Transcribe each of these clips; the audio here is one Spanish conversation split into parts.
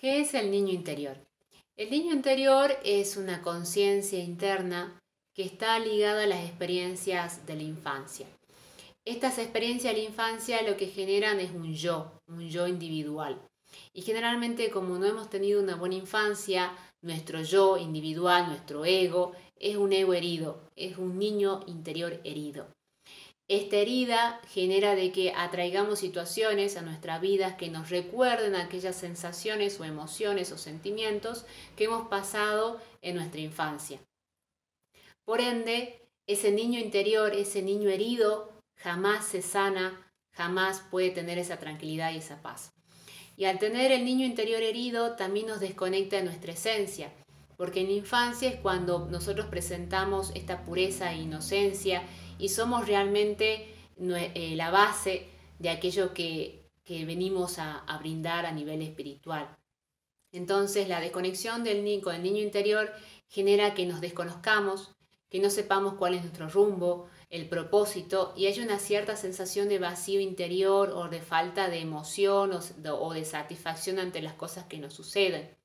¿Qué es el niño interior? El niño interior es una conciencia interna que está ligada a las experiencias de la infancia. Estas experiencias de la infancia lo que generan es un yo, un yo individual. Y generalmente como no hemos tenido una buena infancia, nuestro yo individual, nuestro ego, es un ego herido, es un niño interior herido. Esta herida genera de que atraigamos situaciones a nuestra vida que nos recuerden aquellas sensaciones o emociones o sentimientos que hemos pasado en nuestra infancia. Por ende, ese niño interior, ese niño herido, jamás se sana, jamás puede tener esa tranquilidad y esa paz. Y al tener el niño interior herido, también nos desconecta de nuestra esencia, porque en la infancia es cuando nosotros presentamos esta pureza e inocencia y somos realmente eh, la base de aquello que, venimos a, brindar a nivel espiritual. Entonces la desconexión del niño con el niño interior genera que nos desconozcamos, que no sepamos cuál es nuestro rumbo, el propósito y hay una cierta sensación de vacío interior o de falta de emoción o de satisfacción ante las cosas que nos suceden,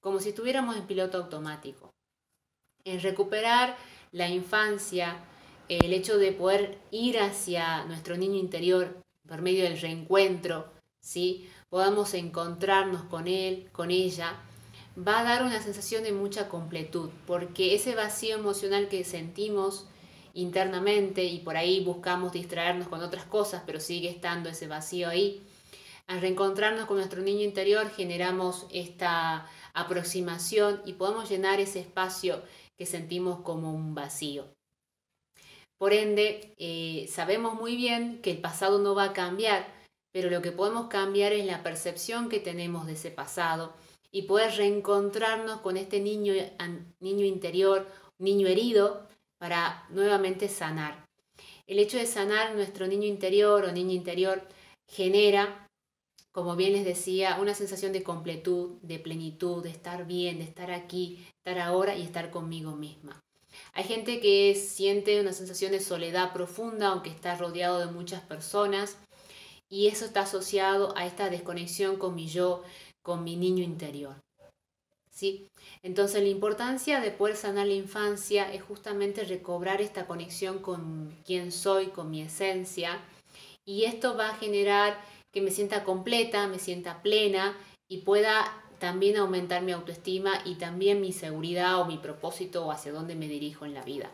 como si estuviéramos en piloto automático. En recuperar la infancia, el hecho de poder ir hacia nuestro niño interior por medio del reencuentro, ¿sí? podamos encontrarnos con él, con ella, va a dar una sensación de mucha completud, porque ese vacío emocional que sentimos internamente y por ahí buscamos distraernos con otras cosas, pero sigue estando ese vacío ahí, al reencontrarnos con nuestro niño interior generamos esta aproximación y podemos llenar ese espacio que sentimos como un vacío. Por ende, eh, sabemos muy bien que el pasado no va a cambiar, pero lo que podemos cambiar es la percepción que tenemos de ese pasado y poder reencontrarnos con este niño, niño interior, niño herido, para nuevamente sanar. El hecho de sanar nuestro niño interior o niña interior genera, como bien les decía, una sensación de completud, de plenitud, de estar bien, de estar aquí, estar ahora y estar conmigo misma. Hay gente que siente una sensación de soledad profunda, aunque está rodeado de muchas personas, y eso está asociado a esta desconexión con mi yo, con mi niño interior. ¿Sí? Entonces la importancia de poder sanar la infancia es justamente recobrar esta conexión con quién soy, con mi esencia, y esto va a generar que me sienta completa, me sienta plena y pueda también aumentar mi autoestima y también mi seguridad o mi propósito o hacia dónde me dirijo en la vida.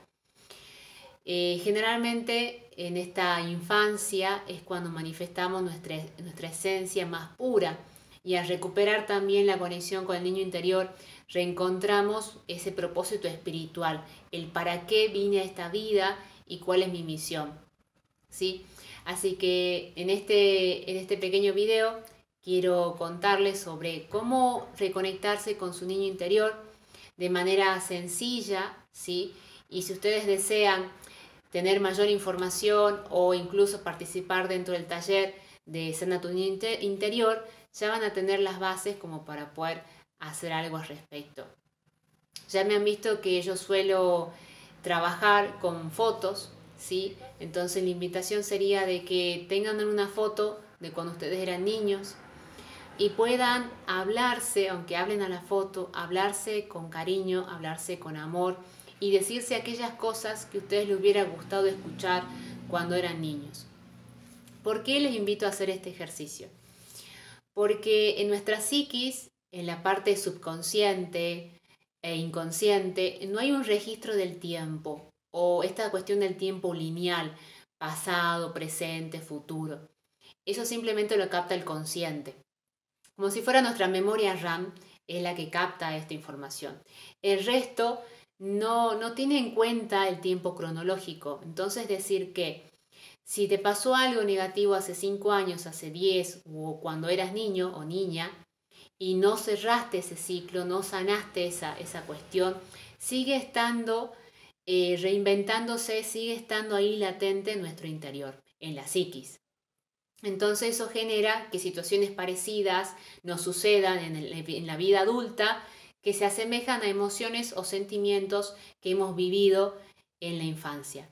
Eh, generalmente en esta infancia es cuando manifestamos nuestra, nuestra esencia más pura y al recuperar también la conexión con el niño interior reencontramos ese propósito espiritual, el para qué vine a esta vida y cuál es mi misión. ¿Sí? Así que en este, en este pequeño video quiero contarles sobre cómo reconectarse con su niño interior de manera sencilla, ¿sí? Y si ustedes desean tener mayor información o incluso participar dentro del taller de Sana tu niño interior, ya van a tener las bases como para poder hacer algo al respecto. Ya me han visto que yo suelo trabajar con fotos, ¿sí? Entonces la invitación sería de que tengan una foto de cuando ustedes eran niños, y puedan hablarse, aunque hablen a la foto, hablarse con cariño, hablarse con amor y decirse aquellas cosas que ustedes les hubiera gustado escuchar cuando eran niños. ¿Por qué les invito a hacer este ejercicio? Porque en nuestra psiquis, en la parte subconsciente e inconsciente, no hay un registro del tiempo o esta cuestión del tiempo lineal, pasado, presente, futuro. Eso simplemente lo capta el consciente como si fuera nuestra memoria RAM, es la que capta esta información. El resto no, no tiene en cuenta el tiempo cronológico. Entonces decir que si te pasó algo negativo hace 5 años, hace 10 o cuando eras niño o niña y no cerraste ese ciclo, no sanaste esa, esa cuestión, sigue estando eh, reinventándose, sigue estando ahí latente en nuestro interior, en la psiquis. Entonces eso genera que situaciones parecidas nos sucedan en, la vida adulta que se asemejan a emociones o sentimientos que hemos vivido en la infancia.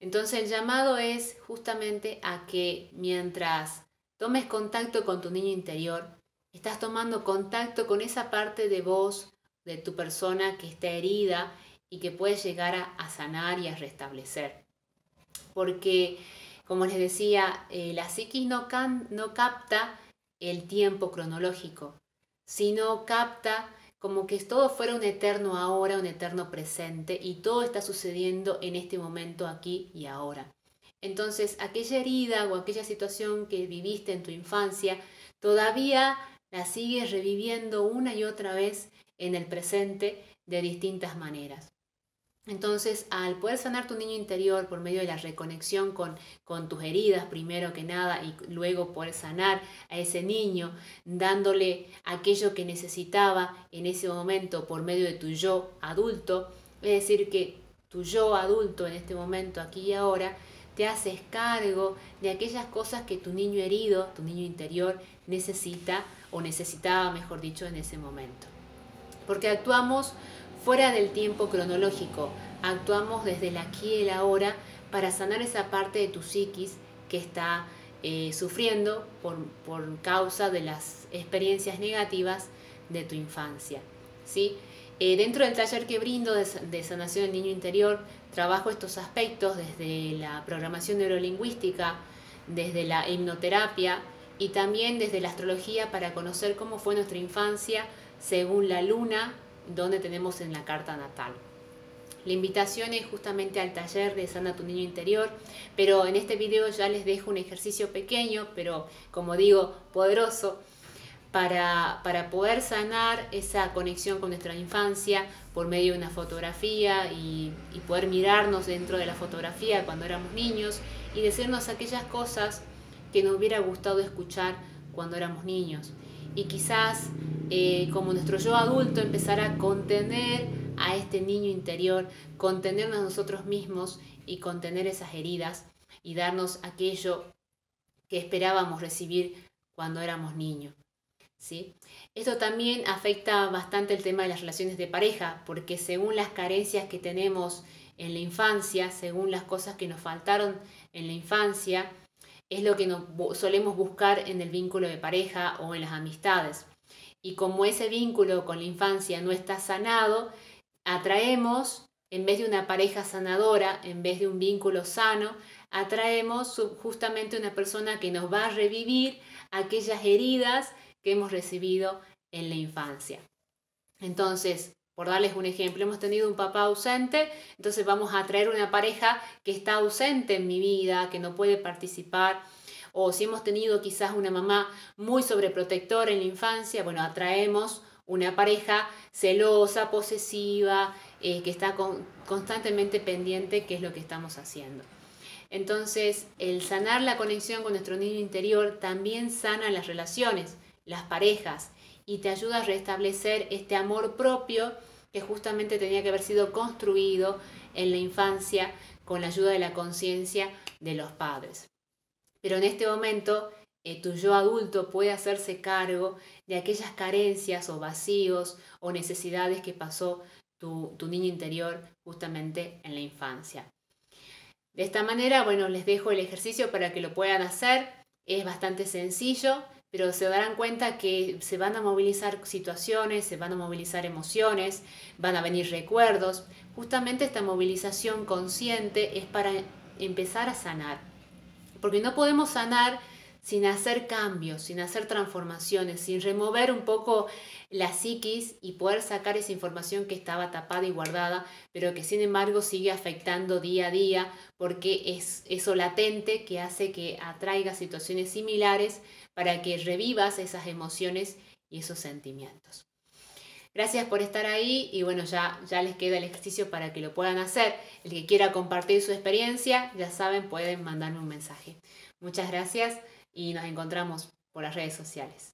Entonces el llamado es justamente a que mientras tomes contacto con tu niño interior, estás tomando contacto con esa parte de vos, de tu persona que está herida y que puede llegar a, sanar y a restablecer. Porque, como les decía, eh, la psiquis no, no capta el tiempo cronológico, sino capta como que todo fuera un eterno ahora, un eterno presente y todo está sucediendo en este momento aquí y ahora. Entonces, aquella herida o aquella situación que viviste en tu infancia, todavía la sigues reviviendo una y otra vez en el presente de distintas maneras. Entonces, al poder sanar tu niño interior por medio de la reconexión con, con, tus heridas, primero que nada, y luego poder sanar a ese niño, dándole aquello que necesitaba en ese momento por medio de tu yo adulto, es decir, que tu yo adulto en este momento, aquí y ahora, te haces cargo de aquellas cosas que tu niño herido, tu niño interior, necesita o necesitaba, mejor dicho, en ese momento. Porque actuamos fuera del tiempo cronológico, actuamos desde el aquí y el ahora para sanar esa parte de tu psiquis que está eh, sufriendo por, causa de las experiencias negativas de tu infancia. ¿sí? Eh, dentro del taller que brindo de, de, sanación del niño interior, trabajo estos aspectos desde la programación neurolingüística, desde la hipnoterapia y también desde la astrología para conocer cómo fue nuestra infancia según la luna donde tenemos en la carta natal. La invitación es justamente al taller de Sana tu Niño Interior, pero en este video ya les dejo un ejercicio pequeño, pero como digo, poderoso, para, para poder sanar esa conexión con nuestra infancia por medio de una fotografía y, y poder mirarnos dentro de la fotografía cuando éramos niños y decirnos aquellas cosas que nos hubiera gustado escuchar cuando éramos niños. Y quizás eh, como nuestro yo adulto, empezar a contener a este niño interior, contenernos nosotros mismos y contener esas heridas y darnos aquello que esperábamos recibir cuando éramos niños. ¿sí? Esto también afecta bastante el tema de las relaciones de pareja, porque según las carencias que tenemos en la infancia, según las cosas que nos faltaron en la infancia, es lo que solemos buscar en el vínculo de pareja o en las amistades. Y como ese vínculo con la infancia no está sanado, atraemos, en vez de una pareja sanadora, en vez de un vínculo sano, atraemos justamente una persona que nos va a revivir aquellas heridas que hemos recibido en la infancia. Entonces, por darles un ejemplo, hemos tenido un papá ausente, entonces vamos a traer una pareja que está ausente en mi vida, que no puede participar o si hemos tenido quizás una mamá muy sobreprotectora en la infancia, bueno, atraemos una pareja celosa, posesiva, eh, que está constantemente pendiente qué es lo que estamos haciendo. Entonces, el sanar la conexión con nuestro niño interior también sana las relaciones, las parejas, y te ayuda a restablecer este amor propio que justamente tenía que haber sido construido en la infancia con la ayuda de la conciencia de los padres. Pero en este momento eh, tu yo adulto puede hacerse cargo de aquellas carencias o vacíos o necesidades que pasó tu, tu niño interior justamente en la infancia. De esta manera, bueno, les dejo el ejercicio para que lo puedan hacer. Es bastante sencillo, pero se darán cuenta que se van a movilizar situaciones, se van a movilizar emociones, van a venir recuerdos. Justamente esta movilización consciente es para empezar a sanar porque no podemos sanar sin hacer cambios, sin hacer transformaciones, sin remover un poco la psiquis y poder sacar esa información que estaba tapada y guardada, pero que sin embargo sigue afectando día a día porque es eso latente que hace que atraiga situaciones similares para que revivas esas emociones y esos sentimientos. Gracias por estar ahí y bueno, ya, ya les queda el ejercicio para que lo puedan hacer. El que quiera compartir su experiencia, ya saben, pueden mandarme un mensaje. Muchas gracias y nos encontramos por las redes sociales.